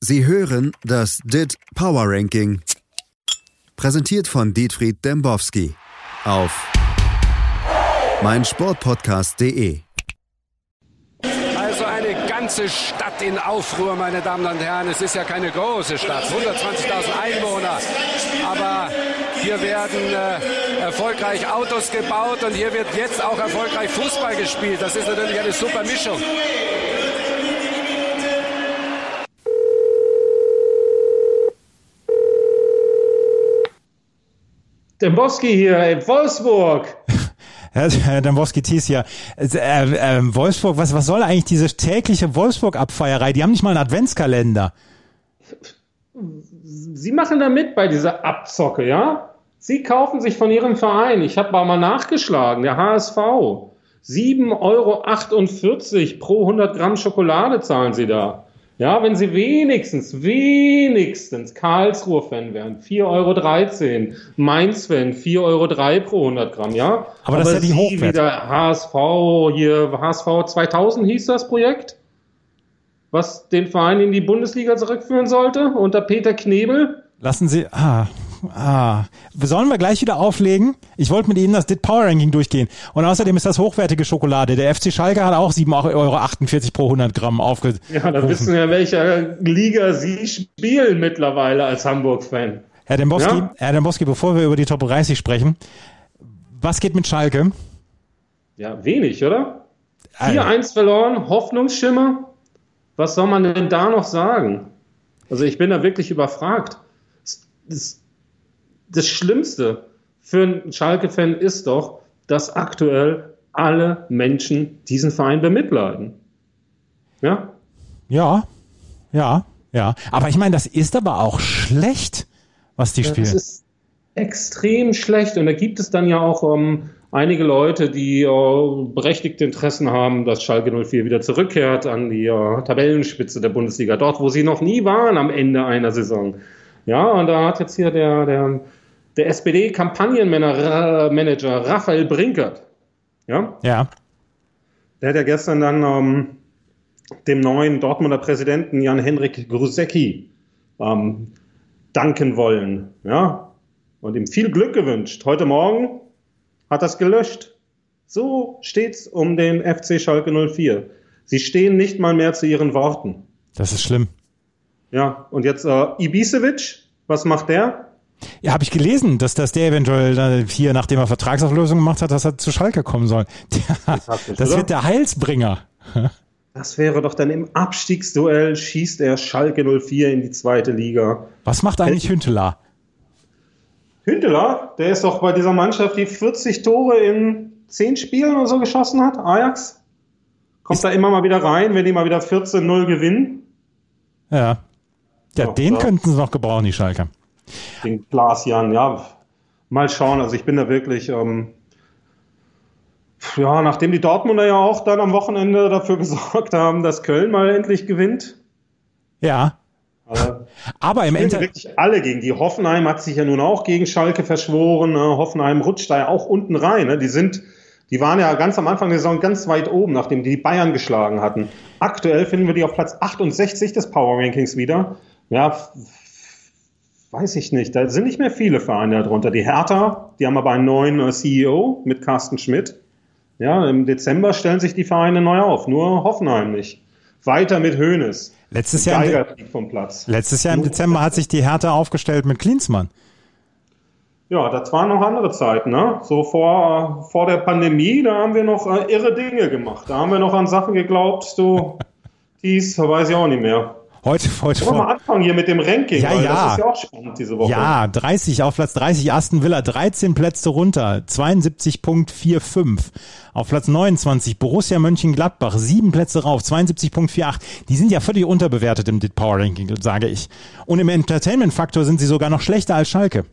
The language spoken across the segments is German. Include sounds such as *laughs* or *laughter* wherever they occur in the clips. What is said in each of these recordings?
Sie hören das DIT Power Ranking. Präsentiert von Dietfried Dembowski auf meinsportpodcast.de. Also eine ganze Stadt in Aufruhr, meine Damen und Herren. Es ist ja keine große Stadt, 120.000 Einwohner. Aber hier werden äh, erfolgreich Autos gebaut und hier wird jetzt auch erfolgreich Fußball gespielt. Das ist natürlich eine super Mischung. Dembowski hier, ey, Wolfsburg. *laughs* Herr, Herr Dembowski-Thies hier. Äh, äh, Wolfsburg, was, was soll eigentlich diese tägliche Wolfsburg-Abfeierei? Die haben nicht mal einen Adventskalender. Sie machen da mit bei dieser Abzocke, ja? Sie kaufen sich von Ihrem Verein, ich habe mal nachgeschlagen, der HSV, 7,48 Euro pro 100 Gramm Schokolade zahlen Sie da. Ja, wenn Sie wenigstens, wenigstens Karlsruhe-Fan wären, 4,13 Euro, Mainz-Fan, 4,03 Euro pro 100 Gramm, ja? Aber das ist ja die Hochwert. wieder HSV, hier HSV 2000 hieß das Projekt, was den Verein in die Bundesliga zurückführen sollte, unter Peter Knebel. Lassen Sie, ah, Ah, sollen wir gleich wieder auflegen? Ich wollte mit Ihnen das DIT Power Ranking durchgehen. Und außerdem ist das hochwertige Schokolade. Der FC Schalke hat auch 7,48 Euro pro 100 Gramm aufgerufen. Ja, da wissen wir, welcher Liga Sie spielen mittlerweile als Hamburg-Fan. Herr Dembowski, ja? Herr Dembowski, bevor wir über die Top 30 sprechen, was geht mit Schalke? Ja, wenig, oder? 4-1 verloren, Hoffnungsschimmer. Was soll man denn da noch sagen? Also ich bin da wirklich überfragt. Das, das Schlimmste für einen Schalke-Fan ist doch, dass aktuell alle Menschen diesen Verein bemitleiden. Ja? Ja, ja, ja. Aber ich meine, das ist aber auch schlecht, was die ja, spielen. Das ist extrem schlecht. Und da gibt es dann ja auch um, ähm, einige Leute, die uh, berechtigte Interessen haben, dass Schalke 04 wieder zurückkehrt an die uh, Tabellenspitze der Bundesliga, dort, wo sie noch nie waren am Ende einer Saison. Ja, und da hat jetzt hier der, der der SPD-Kampagnenmanager Raphael Brinkert, ja? Ja. Der hat ja gestern dann ähm, dem neuen Dortmunder Präsidenten Jan-Henrik Grusecki ähm, danken wollen, ja? Und ihm viel Glück gewünscht. Heute Morgen hat das gelöscht. So steht's um den FC Schalke 04. Sie stehen nicht mal mehr zu ihren Worten. Das ist schlimm. Ja, und jetzt äh, Ibisevic, was macht der? Ja, habe ich gelesen, dass, dass der eventuell hier, nachdem er Vertragsauflösung gemacht hat, dass er zu Schalke kommen soll. *laughs* Der, das wird der Heilsbringer. *laughs* Das wäre doch dann im Abstiegsduell schießt er Schalke 04 in die zweite Liga. Was macht eigentlich Hünteler? Hünteler, der ist doch bei dieser Mannschaft, die 40 Tore in 10 Spielen oder so geschossen hat, Ajax. Kommt ist da immer mal wieder rein, wenn die mal wieder 14-0 gewinnen. Ja. Ja, ja den ja. könnten sie noch gebrauchen, die Schalke den Glasjan, ja, mal schauen. Also ich bin da wirklich, ähm, ja, nachdem die Dortmunder ja auch dann am Wochenende dafür *laughs* gesorgt haben, dass Köln mal endlich gewinnt. Ja. Also, aber im Endeffekt. wirklich alle gegen die. Hoffenheim hat sich ja nun auch gegen Schalke verschworen. Ne? Hoffenheim rutscht da ja auch unten rein. Ne? Die sind, die waren ja ganz am Anfang der Saison ganz weit oben, nachdem die Bayern geschlagen hatten. Aktuell finden wir die auf Platz 68 des Power Rankings wieder. Ja, weiß ich nicht, da sind nicht mehr viele Vereine darunter. Die Hertha, die haben aber einen neuen äh, CEO mit Carsten Schmidt. Ja, im Dezember stellen sich die Vereine neu auf, nur Hoffenheim nicht. Weiter mit Hoeneß. Letztes Jahr, vom Platz. letztes Jahr im Dezember hat sich die Hertha aufgestellt mit Klinsmann. Ja, das waren noch andere Zeiten, ne? So vor, vor der Pandemie, da haben wir noch äh, irre Dinge gemacht. Da haben wir noch an Sachen geglaubt, du, *laughs* dies weiß ich auch nicht mehr. Heute, heute Wollen wir mal anfangen hier mit dem Ranking, ja, ja. das ist ja auch spannend diese Woche. Ja, 30 auf Platz 30 Aston Villa, 13 Plätze runter, 72.45. Auf Platz 29 Borussia Mönchengladbach, 7 Plätze rauf, 72.48. Die sind ja völlig unterbewertet im DIT Power Ranking, sage ich. Und im Entertainment-Faktor sind sie sogar noch schlechter als Schalke.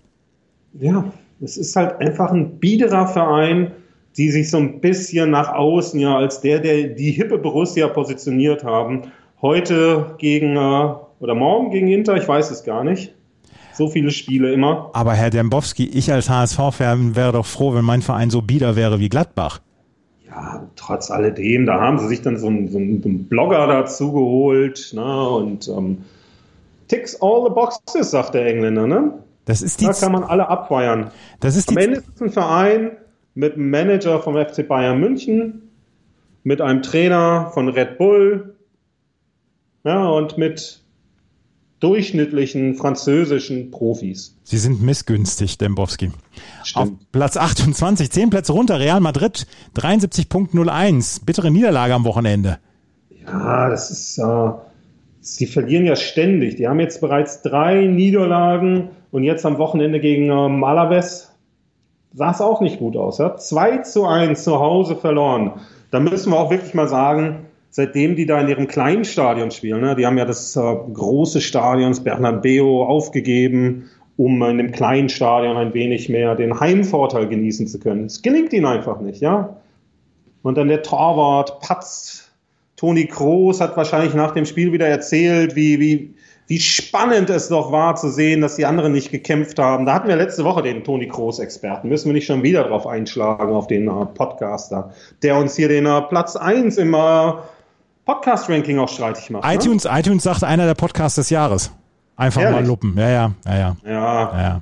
Ja, es ist halt einfach ein biederer Verein, die sich so ein bisschen nach außen ja als der, der die hippe Borussia positioniert haben heute gegen äh, oder morgen gegen Inter, ich weiß es gar nicht. So viele Spiele immer. Aber Herr Dembowski, ich als HSV-Fan wäre doch froh, wenn mein Verein so bieder wäre wie Gladbach. Ja, trotz alledem, da haben sie sich dann so einen, so einen Blogger dazu geholt ne, und ähm, ticks all the boxes, sagt der Engländer, ne? Das ist die Da kann man alle abfeiern. Das ist Am die Ende ist es ein Verein mit einem Manager vom FC Bayern München, mit einem Trainer von Red Bull, ja, und mit durchschnittlichen französischen Profis. Sie sind missgünstig, Dembowski. Auf Stimmt. Platz 28, 10 Plätze runter, Real Madrid, 73.01. Bittere Niederlage am Wochenende. Ja, das ist, äh, sie verlieren ja ständig. Die haben jetzt bereits drei Niederlagen und jetzt am Wochenende gegen äh, Malaves sah es auch nicht gut aus. Ja? 2 zu 1 zu Hause verloren. Da müssen wir auch wirklich mal sagen, seitdem die da in ihrem kleinen Stadion spielen, ne, die haben ja das äh, große Stadion, das Bernabeu, aufgegeben, um in dem kleinen Stadion ein wenig mehr den Heimvorteil genießen zu können. Es gelingt ihnen einfach nicht, ja. Und dann der Torwart, Patz, Toni Kroos hat wahrscheinlich nach dem Spiel wieder erzählt, wie, wie, wie spannend es doch war zu sehen, dass die anderen nicht gekämpft haben. Da hatten wir letzte Woche den Toni Kroos-Experten. Müssen wir nicht schon wieder drauf einschlagen, auf den äh, Podcaster, der uns hier den äh, Platz 1 im äh, Podcast-Ranking auch streitig macht. Ne? iTunes, iTunes sagt einer der Podcasts des Jahres. Einfach mal Ehrlich? lupen. Ja, ja, ja, ja. Ja, ja, ja.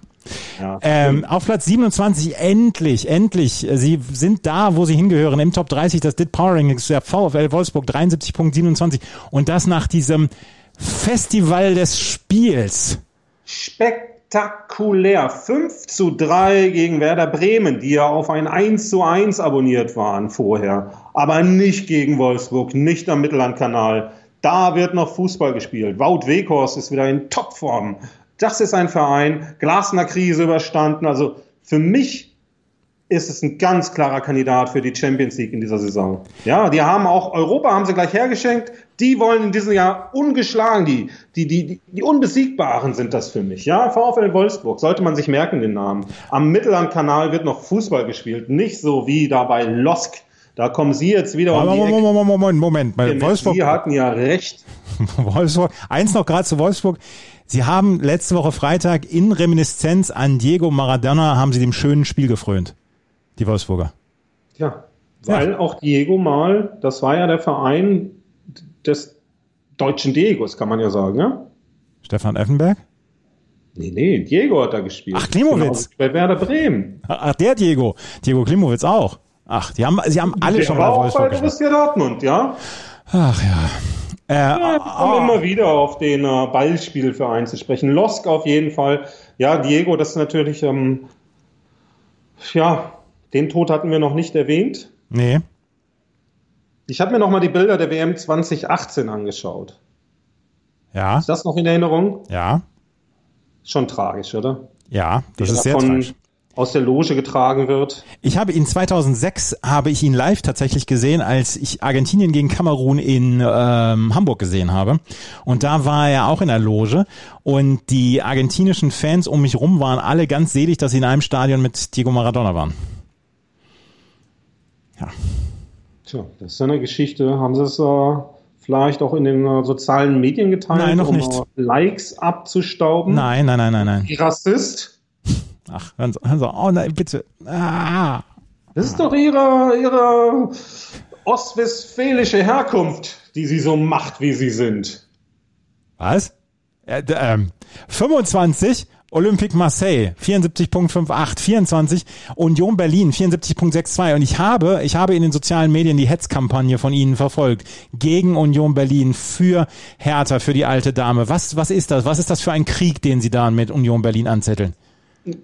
ja. Ähm, auf Platz 27, endlich, endlich. Sie sind da, wo sie hingehören, im Top 30, das DIT Power Rankings, der VfL Wolfsburg 73.27. Und das nach diesem Festival des Spiels. Spektakulär. 5 zu 3 gegen Werder Bremen, die ja auf ein 1 zu 1 abonniert waren vorher. Aber nicht gegen Wolfsburg, nicht am Mittellandkanal. Da wird noch Fußball gespielt. Wout Weghorst ist wieder in Topform. Das ist ein Verein, Glasner-Krise überstanden. Also für mich ist es ein ganz klarer Kandidat für die Champions League in dieser Saison. Ja, die haben auch Europa haben sie gleich hergeschenkt. Die wollen in diesem Jahr ungeschlagen. Die, die, die, die, Unbesiegbaren sind das für mich. Ja, VfL Wolfsburg sollte man sich merken den Namen. Am Mittellandkanal wird noch Fußball gespielt, nicht so wie da bei Losk. Da kommen Sie jetzt wieder um die Moment. Moment, Moment, Moment. Bei Wolfsburg, Sie hatten ja recht. *laughs* Wolfsburg. Eins noch gerade zu Wolfsburg. Sie haben letzte Woche Freitag in Reminiszenz an Diego Maradona haben sie dem schönen Spiel gefrönt. Die Wolfsburger. Ja, weil auch Diego mal, das war ja der Verein des deutschen Diegos, kann man ja sagen, ja? Stefan Effenberg? Nee, nee, Diego hat da gespielt. Ach, Klimowitz. Genau, bei Werder Bremen. Ach, der Diego. Diego Klimowitz auch. Ach, die haben, sie haben alle Der schon mal auch bei Wolfsburg gespielt. Borussia Dortmund, ja? Ach ja. Äh, Ja, oh, immer wieder auf den äh, Ballspielverein zu sprechen. Losk auf jeden Fall. Ja, Diego, das ist natürlich, ähm, ja, den Tod hatten wir noch nicht erwähnt. nee. Ich habe mir noch mal die Bilder der WM 2018 angeschaut. Ja, Ist das noch in Erinnerung? ja, Schon tragisch, oder? ja. Das Wie ist er sehr von, tragisch. aus der Loge getragen wird. Ich habe ihn 2006 habe ich ihn live tatsächlich gesehen, als ich Argentinien gegen Kamerun in ähm, Hamburg gesehen habe. Und da war er auch in der Loge und die argentinischen Fans um mich rum waren alle ganz selig, dass sie in einem Stadion mit Diego Maradona waren. Ja. Tja, das ist eine Geschichte. Haben Sie es äh, vielleicht auch in den äh, sozialen Medien geteilt, Nein, noch um nicht. äh, Likes abzustauben? Nein, nein, nein, nein, nein. Rassist? Ach, hören Sie, hören Sie, oh nein, bitte. Ah. Das ist doch ihre, ihre ostwestfälische Herkunft, die sie so macht, wie sie sind. Was? Äh, ähm, 25 Olympique Marseille 74.58, 24 Union Berlin 74.62 und ich habe, ich habe in den sozialen Medien die Hetzkampagne von Ihnen verfolgt gegen Union Berlin für Hertha, für die alte Dame. Was, was ist das? Was ist das für ein Krieg, den Sie da mit Union Berlin anzetteln?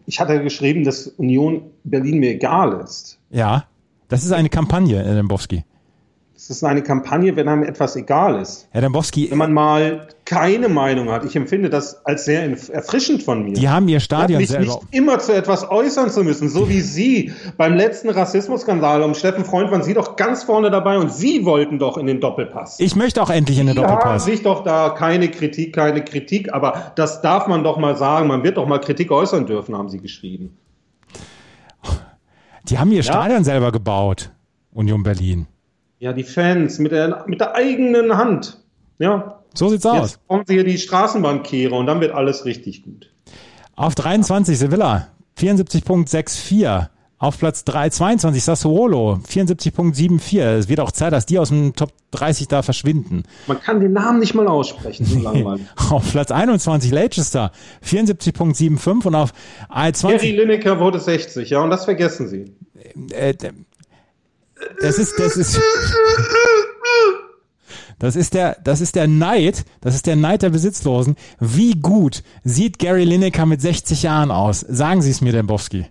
Ich hatte geschrieben, dass Union Berlin mir egal ist. Ja, das ist eine Kampagne, Herr Dembowski. Es ist eine Kampagne, wenn einem etwas egal ist. Herr Dembowski, Wenn man mal keine Meinung hat. Ich empfinde das als sehr erfrischend von mir. die haben ihr Stadion mich selber. nicht immer zu etwas äußern zu müssen, so wie Sie beim letzten Rassismusskandal um Steffen Freund waren Sie doch ganz vorne dabei und Sie wollten doch in den Doppelpass. Ich möchte auch endlich in den Sie haben Doppelpass. sich doch da keine Kritik, keine Kritik, aber das darf man doch mal sagen. Man wird doch mal Kritik äußern dürfen, haben Sie geschrieben. Die haben ihr Stadion selber gebaut, Union Berlin. Ja, die Fans mit der, mit der eigenen Hand. Ja, So sieht's aus. jetzt brauchen Sie hier die Straßenbahnkehre und dann wird alles richtig gut. Auf 23 Sevilla 74.64. Auf Platz 3, 22 Sassuolo, 74.74. Es wird auch Zeit, dass die aus dem Top 30 da verschwinden. Man kann den Namen nicht mal aussprechen, so *laughs* langweilig. auf Platz 21 Leicester, 74.75 und auf 20. Gary Lineker wurde 60, ja, und das vergessen Sie. Äh, das ist, das ist. Das ist der, das ist der Neid, das ist der Neid der Besitzlosen. Wie gut sieht Gary Lineker mit 60 Jahren aus? Sagen Sie es mir, Dembowski.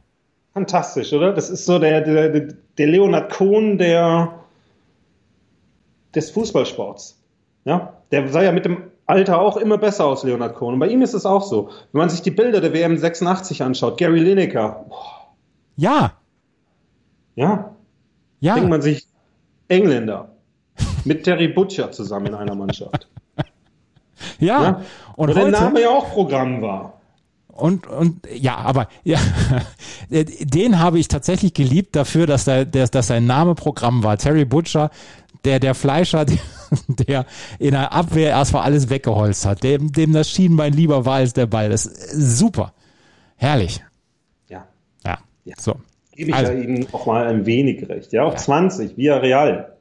Fantastisch, oder? Das ist so der, der, der Leonard Cohn der, des Fußballsports. Ja, der sah ja mit dem Alter auch immer besser aus, Leonard Cohn. Und bei ihm ist es auch so. Wenn man sich die Bilder der WM 86 anschaut, Gary Lineker. Boah. Ja. Ja. Ja. Denkt man sich Engländer mit Terry Butcher zusammen in einer Mannschaft. *laughs* ja. ja. Und Wo heute, der Name ja auch Programm war. Und, und ja, aber ja, *laughs* den habe ich tatsächlich geliebt dafür, dass, der, der, dass sein Name Programm war. Terry Butcher, der, der Fleischer, *laughs* der, der in der Abwehr erstmal alles weggeholzt hat, dem, dem das Schienbein lieber war als der Ball. Das ist super. Herrlich. Ja. Ja. ja. So. Gebe ich also. ja Ihnen auch mal ein wenig recht. Ja, auf ja. 20, via Real.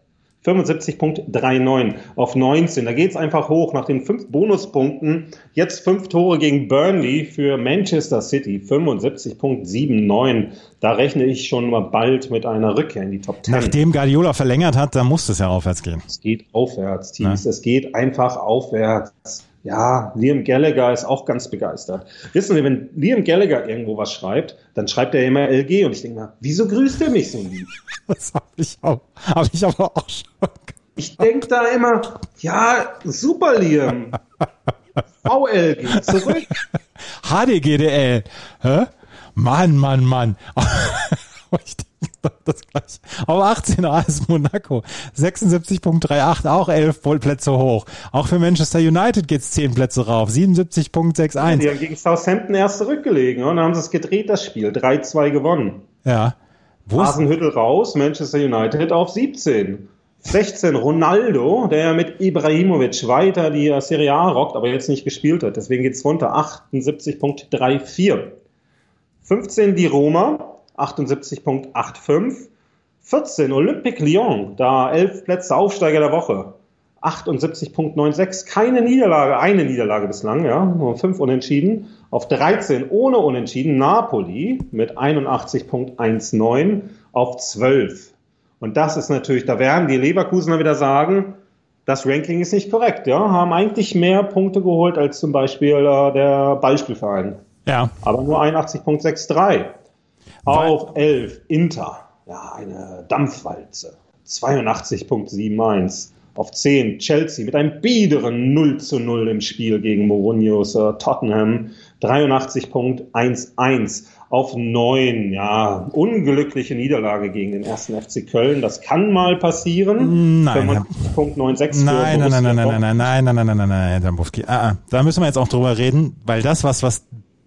75.39 auf 19. Da geht es einfach hoch nach den fünf Bonuspunkten. Jetzt fünf Tore gegen Burnley für Manchester City. 75.79. Da rechne ich schon mal bald mit einer Rückkehr in die Top 10. Nachdem Guardiola verlängert hat, da muss es ja aufwärts gehen. Es geht aufwärts, Teams. Ja. Es geht einfach aufwärts. Ja, Liam Gallagher ist auch ganz begeistert. Wissen Sie, wenn Liam Gallagher irgendwo was schreibt, dann schreibt er immer LG und ich denke mal, wieso grüßt er mich so lieb? *laughs* Das habe ich auch, habe ich aber auch schon. Ich denke da immer, ja, super Liam. VLG, zurück. *laughs* HDGDL. Hä? Mann, Mann, Mann. *laughs* ich das gleiche. Auf 18 AS Monaco. 76.38, auch 11 Plätze hoch. Auch für Manchester United geht's 10 Plätze rauf. 77.61. Ja, die haben gegen Southampton erst zurückgelegen. Und dann haben sie es gedreht, das Spiel. 3-2 gewonnen. Ja. Wo Hasenhüttel raus, Manchester United auf 17. 16 Ronaldo, der mit Ibrahimovic weiter die Serie A rockt, aber jetzt nicht gespielt hat. Deswegen geht's runter. 78.34. 15 die Roma, 78.85. 14 Olympique Lyon, da 11 Plätze Aufsteiger der Woche. 78.96, keine Niederlage, eine Niederlage bislang, ja, nur 5 Unentschieden. Auf 13 ohne Unentschieden Napoli mit 81.19 auf 12. Und das ist natürlich, da werden die Leverkusener wieder sagen, das Ranking ist nicht korrekt, ja, haben eigentlich mehr Punkte geholt als zum Beispiel äh, der Beispielverein. Ja. Aber nur 81.63. Auf 11 Inter, ja, eine Dampfwalze. 82.71. Auf 10 Chelsea mit einem biederen 0 zu 0 im Spiel gegen Mourinho's äh, Tottenham. 83.11. Auf 9, ja, unglückliche Niederlage gegen den ersten FC Köln. Das kann mal passieren. Nein. 95.96 nein, nein, nein, nein, nein, nein, nein, nein, nein, nein, nein, nein, nein, Dambowski. Ah, ah, da müssen wir jetzt auch drüber reden, weil das, was, was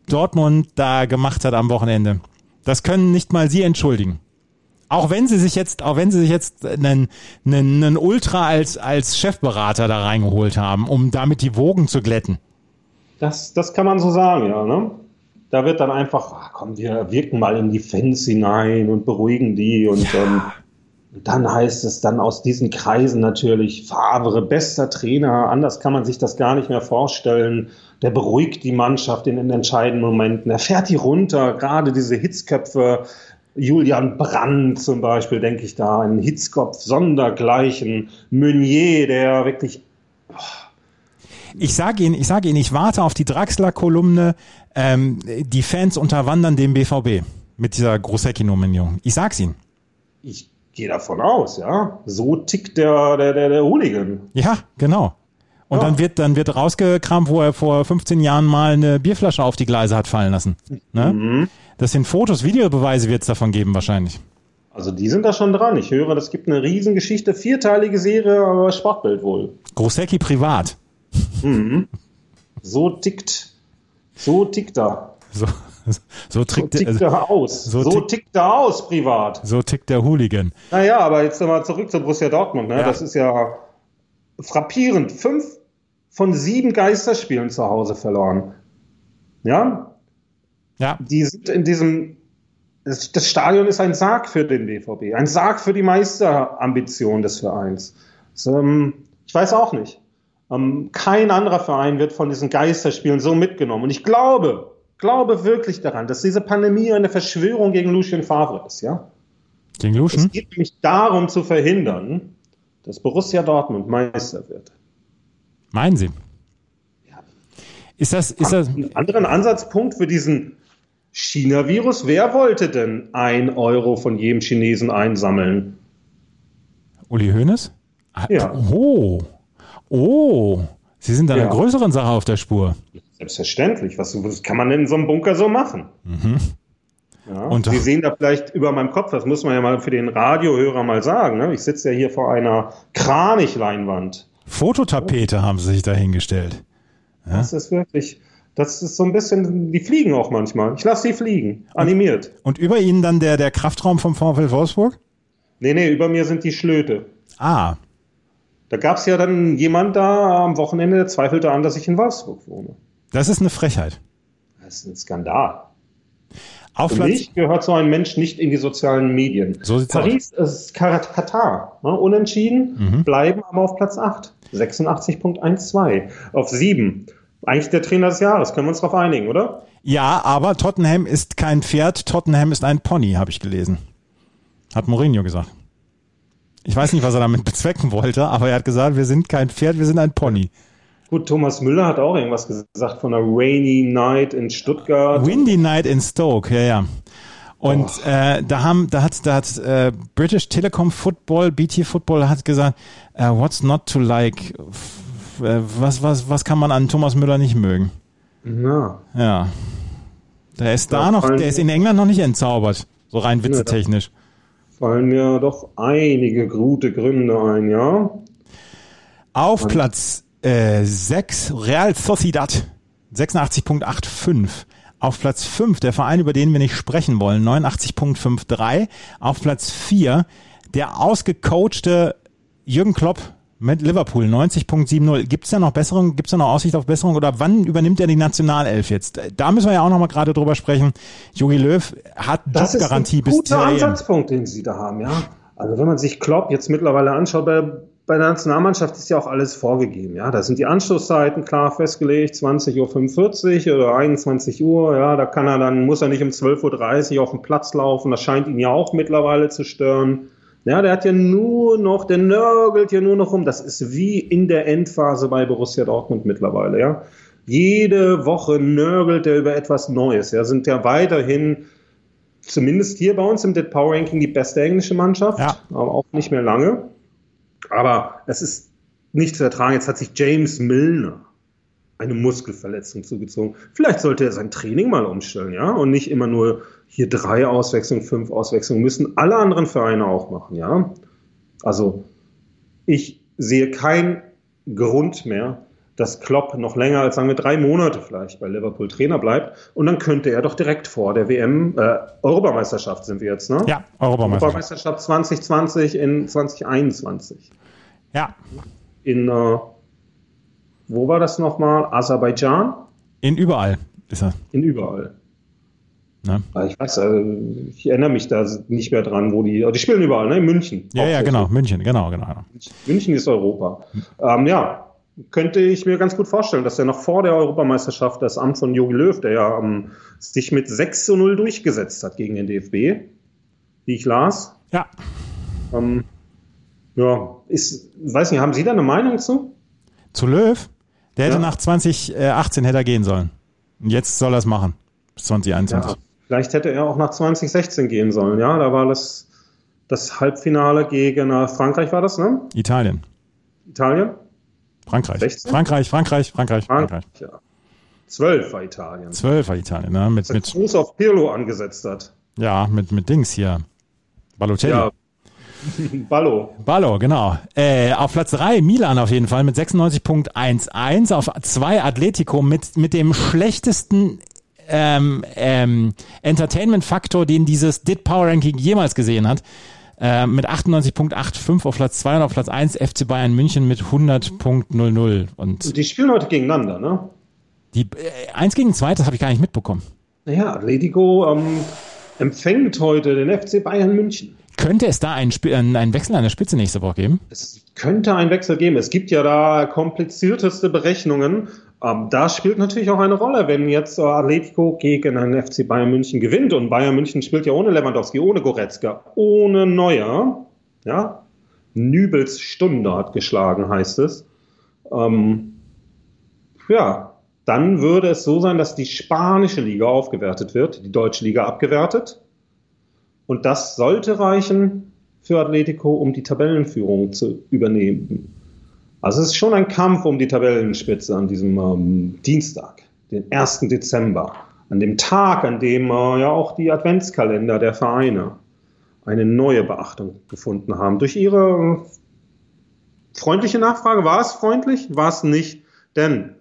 Dortmund da gemacht hat am Wochenende, das können nicht mal Sie entschuldigen. Auch wenn Sie sich jetzt, auch wenn Sie sich jetzt einen, einen, einen Ultra als, als Chefberater da reingeholt haben, um damit die Wogen zu glätten. Das, das kann man so sagen, ja, ne? Da wird dann einfach, ach komm, wir wirken mal in die Fans hinein und beruhigen die und ja. ähm, dann heißt es dann aus diesen Kreisen natürlich, Favre, bester Trainer, anders kann man sich das gar nicht mehr vorstellen. Der beruhigt die Mannschaft in den entscheidenden Momenten. Er fährt die runter, gerade diese Hitzköpfe. Julian Brandt zum Beispiel, denke ich da, ein Hitzkopf sondergleichen. Meunier, der wirklich. Oh. Ich sage Ihnen, ich sage Ihnen, ich warte auf die Draxler-Kolumne. Ähm, die Fans unterwandern den BVB mit dieser Grosecki-Nominierung. Ich sag's Ihnen. Ich gehe davon aus, ja. So tickt der, der, der, der Hooligan. Ja, genau. Und ja. dann wird dann wird rausgekramt, wo er vor 15 Jahren mal eine Bierflasche auf die Gleise hat fallen lassen. Ne? Mhm. Das sind Fotos, Videobeweise wird es davon geben wahrscheinlich. Also die sind da schon dran. Ich höre, das gibt eine Riesengeschichte, vierteilige Serie, aber Sportbild wohl. Grosecki privat. Mhm. So tickt, so tickt er. So, so, tickt, so tickt er aus. So, so tickt er aus privat. So tickt der Hooligan. Naja, aber jetzt nochmal zurück zu Borussia Dortmund. Ne? Ja. Das ist ja frappierend. Fünf von sieben Geisterspielen zu Hause verloren. Ja? Ja. Die sind in diesem das, das Stadion ist ein Sarg für den BVB, ein Sarg für die Meisterambition des Vereins. So, ähm, ich weiß auch nicht. Ähm, kein anderer Verein wird von diesen Geisterspielen so mitgenommen. Und ich glaube, glaube wirklich daran, dass diese Pandemie eine Verschwörung gegen Lucien Favre ist, ja? Gegen Lucien? Es geht nämlich darum zu verhindern, dass Borussia Dortmund Meister wird. Meinen Sie? Ist das, ist das? Einen anderen Ansatzpunkt für diesen China-Virus. Wer wollte denn ein Euro von jedem Chinesen einsammeln? Uli Hoeneß? Ja. Oh. Oh. Sie sind da Ja. einer größeren Sache auf der Spur. Selbstverständlich. Was, was kann man denn in so einem Bunker so machen? Ja, Und- Sie sehen da vielleicht über meinem Kopf, das muss man ja mal für den Radiohörer mal sagen. Ne? Ich sitze ja hier vor einer Kranigleinwand. Fototapete haben sie sich da hingestellt. Das ist wirklich, das ist so ein bisschen, die fliegen auch manchmal. Ich lasse die fliegen, animiert. Und über ihnen dann der, der Kraftraum vom VfL Wolfsburg? Nee, nee, über mir sind die Schlöte. Ah, Da gab es ja dann jemand da am Wochenende, der zweifelte an, dass ich in Wolfsburg wohne. das ist eine Frechheit. Das ist ein Skandal. Auf Für mich gehört so ein Mensch nicht in die sozialen Medien. So Paris ist Karat- Katar. Ne? Unentschieden, Mhm. bleiben aber auf Platz 8. 86.12. Auf 7. Eigentlich der Trainer des Jahres. Können wir uns darauf einigen, oder? ja, aber Tottenham ist kein Pferd, Tottenham ist ein Pony, habe ich gelesen. Hat Mourinho gesagt. Ich weiß nicht, was er damit bezwecken wollte, aber er hat gesagt, wir sind kein Pferd, wir sind ein Pony. Gut, Thomas Müller hat auch irgendwas gesagt von einer Rainy Night in Stuttgart. Windy Night in Stoke, ja, ja. Und äh, da haben, da hat, da hat äh, British Telecom Football, BT Football hat gesagt, äh, what's not to like? Äh, Was, was, was kann man an Thomas Müller nicht mögen? Na, Ja. Der ist da Ja, noch, der ist in England noch nicht entzaubert. So rein witzetechnisch. fallen mir doch einige gute Gründe ein, ja? Auf Platz äh, 6 Real Sociedad 86.85. Auf Platz 5 der Verein, über den wir nicht sprechen wollen, 89.53. Auf Platz 4 der ausgecoachte Jürgen Klopp mit Liverpool 90.70. Gibt es da noch Besserung? Gibt es da noch Aussicht auf Besserung? Oder wann übernimmt er die Nationalelf jetzt? Da müssen wir ja auch noch mal gerade drüber sprechen. Jogi Löw hat Das Jobgarantie ist ein bis guter. Ansatzpunkt, den Sie da haben, ja. Also wenn man sich Klopp jetzt mittlerweile anschaut, bei, bei der Nationalmannschaft ist ja auch alles vorgegeben, ja. Da sind die Anschlusszeiten klar festgelegt, 20.45 Uhr oder 21 Uhr, ja. Da kann er dann, muss er nicht um 12.30 Uhr auf den Platz laufen. Das scheint ihn ja auch mittlerweile zu stören. Ja, der hat ja nur noch, der nörgelt ja nur noch rum. Das ist wie in der Endphase bei Borussia Dortmund mittlerweile, ja. Jede Woche nörgelt er über etwas Neues. Ja, sind ja weiterhin zumindest hier bei uns im Dead Power Ranking die beste englische Mannschaft, Ja. aber auch nicht mehr lange. Aber es ist nicht zu ertragen. Jetzt hat sich James Milner eine Muskelverletzung zugezogen. Vielleicht sollte er sein Training mal umstellen, ja, und nicht immer nur hier drei Auswechslungen, fünf Auswechslungen müssen alle anderen Vereine auch machen, ja. Also ich sehe keinen Grund mehr, dass Klopp noch länger als sagen wir drei Monate vielleicht bei Liverpool Trainer bleibt und dann könnte er doch direkt vor der WM äh, Europameisterschaft sind wir jetzt, ne? Ja, Europameisterschaft. Europameisterschaft 2020 in 2021 Ja, in äh, wo war das nochmal? Aserbaidschan? in überall ist er. In überall. Ne? Ah, Ich weiß, also, ich erinnere mich da nicht mehr dran, wo die. Die spielen überall, ne? In München. Ja, ja, genau, München, genau, genau. genau. München ist Europa. Ähm, ja, könnte ich mir ganz gut vorstellen, dass er noch vor der Europameisterschaft das Amt von Jogi Löw, der ja ähm, sich mit 6 zu 0 durchgesetzt hat gegen den DFB, wie ich las. Ja, Ähm, ja, ist, weiß nicht, haben Sie da eine Meinung zu? zu Löw, der hätte Ja. nach 2018 hätte er gehen sollen. Und jetzt soll er es machen. Bis 2021. Ja, vielleicht hätte er auch nach 2016 gehen sollen. Ja, da war das, das Halbfinale gegen äh, Frankreich, war das, ne? Italien. Italien? Frankreich. 16? Frankreich, Frankreich, Frankreich, Frankreich. ja. Zwölf war Italien. Zwölf war Italien, ne? Mit, mit, Gruß auf Pirlo angesetzt hat. ja, mit, mit Dings hier. Balotelli. Ja. *laughs* Ballo. Ballo, genau. Äh, auf Platz 3 Milan auf jeden Fall mit 96.11. Auf 2 Atletico mit, mit dem schlechtesten ähm, ähm, Entertainment-Faktor, den dieses DIT Power Ranking jemals gesehen hat. Äh, mit 98.85 auf Platz 2 und auf Platz 1 FC Bayern München mit 100.00. Und Die spielen heute gegeneinander, ne? die äh, 1 gegen 2, das habe ich gar nicht mitbekommen. Naja, Atletico ähm, empfängt heute den FC Bayern München. Könnte es da einen, Sp- einen Wechsel an der Spitze nächste Woche geben? Es könnte einen Wechsel geben. Es gibt ja da komplizierteste Berechnungen. Ähm, da spielt natürlich auch eine Rolle, wenn jetzt äh, Atletico gegen einen FC Bayern München gewinnt und Bayern München spielt ja ohne Lewandowski, ohne Goretzka, ohne Neuer. Ja, Nübels Stunde hat geschlagen, heißt es. Ähm, ja, dann würde es so sein, dass die spanische Liga aufgewertet wird, die deutsche Liga abgewertet. Und das sollte reichen für Atletico, um die Tabellenführung zu übernehmen. Also es ist schon ein Kampf um die Tabellenspitze an diesem ähm, Dienstag, den 1. Dezember, an dem Tag, an dem äh, ja auch die Adventskalender der Vereine eine neue Beachtung gefunden haben. Durch ihre freundliche Nachfrage, war es freundlich? War es nicht? Denn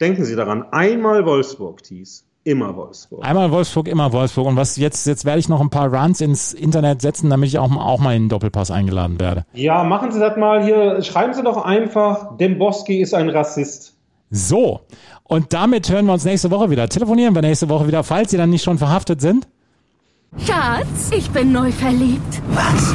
denken Sie daran, einmal Wolfsburg, Thies, immer Wolfsburg. Einmal Wolfsburg, immer Wolfsburg. Und was jetzt, jetzt werde ich noch ein paar Runs ins Internet setzen, damit ich auch, auch mal in den Doppelpass eingeladen werde. Ja, machen Sie das mal hier. Schreiben Sie doch einfach, Demboski ist ein Rassist. So. Und damit hören wir uns nächste Woche wieder. Telefonieren wir nächste Woche wieder, falls Sie dann nicht schon verhaftet sind. Schatz, ich bin neu verliebt. Was?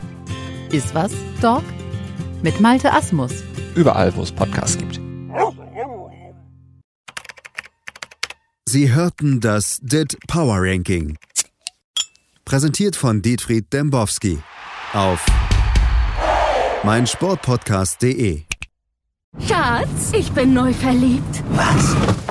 Ist was, Dog? Mit Malte Asmus. Überall, wo es Podcasts gibt. Sie hörten das DIT Power Ranking. Präsentiert von Dietfried Dembowski auf meinsportpodcast.de. Schatz, ich bin neu verliebt. Was?